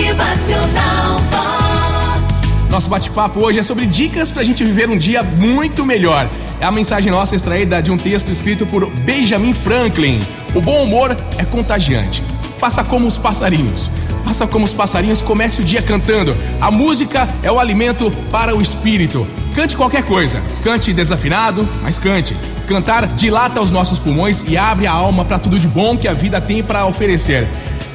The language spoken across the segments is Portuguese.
Motivacional Vox. Nosso bate-papo hoje é sobre dicas pra gente viver um dia muito melhor. É a mensagem nossa extraída de um texto escrito por Benjamin Franklin. O bom humor é contagiante. Faça como os passarinhos. Faça como os passarinhos, comece o dia cantando. A música é o alimento para o espírito. Cante qualquer coisa. Cante desafinado, mas cante. Cantar dilata os nossos pulmões e abre a alma para tudo de bom que a vida tem para oferecer.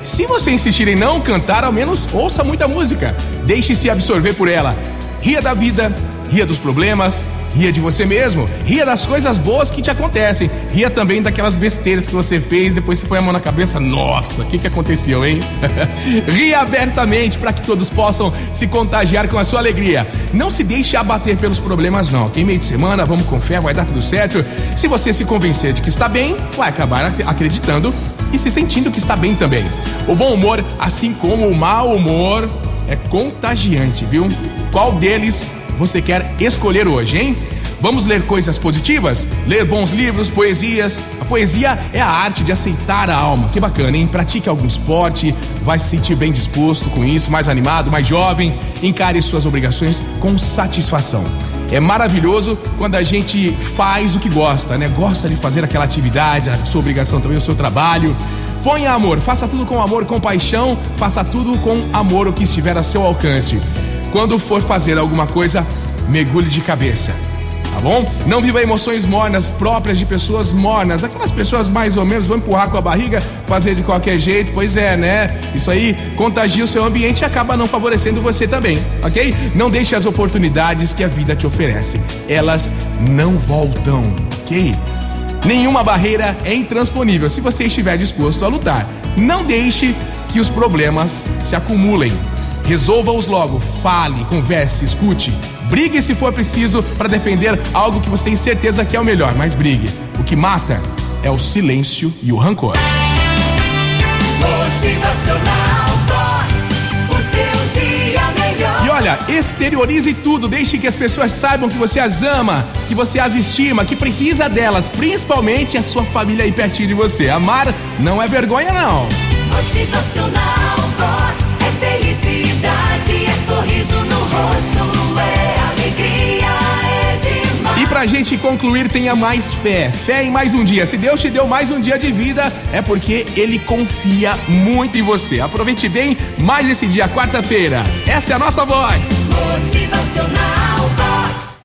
Se você insistir em não cantar, ao menos ouça muita música. Deixe-se absorver por ela. Ria da vida, ria dos problemas, ria de você mesmo, ria das coisas boas que te acontecem, ria também daquelas besteiras que você fez, depois você põe a mão na cabeça, nossa, o que, que aconteceu, hein? ria abertamente para que todos possam se contagiar com a sua alegria. Não se deixe abater pelos problemas, não. Tem meio de semana, vamos com fé, vai dar tudo certo. Se você se convencer de que está bem, vai acabar acreditando e se sentindo que está bem também. O bom humor, assim como o mau humor, é contagiante, viu? Qual deles você quer escolher hoje, hein? Vamos ler coisas positivas? Ler bons livros, poesias. A poesia é a arte de aceitar a alma. Que bacana, hein? Pratique algum esporte, vai se sentir bem disposto com isso, mais animado, mais jovem. Encare suas obrigações com satisfação. É maravilhoso quando a gente faz o que gosta, né? Gosta de fazer aquela atividade, a sua obrigação também, o seu trabalho. Ponha amor, faça tudo com amor, com paixão, faça tudo com amor o que estiver a seu alcance. Quando for fazer alguma coisa, mergulhe de cabeça. Tá bom? Não viva emoções mornas próprias de pessoas mornas. Aquelas pessoas mais ou menos vão empurrar com a barriga, fazer de qualquer jeito. Pois é, né? Isso aí contagia o seu ambiente e acaba não favorecendo você também, ok? Não deixe as oportunidades que a vida te oferece. Elas não voltam, ok? Nenhuma barreira é intransponível se você estiver disposto a lutar. Não deixe que os problemas se acumulem. Resolva-os logo. Fale, converse, escute. Brigue se for preciso para defender algo que você tem certeza que é o melhor, mas brigue. O que mata é o silêncio e o rancor. Motivacional Vox. O seu dia melhor. E olha, exteriorize tudo, deixe que as pessoas saibam que você as ama, que você as estima, que precisa delas, principalmente a sua família aí pertinho de você. Amar não é vergonha, não. Motivacional pra gente concluir, tenha mais fé. Fé em mais um dia. Se Deus te deu mais um dia de vida, é porque Ele confia muito em você. Aproveite bem mais esse dia, quarta-feira. Essa é a nossa voz. Motivacional Vox.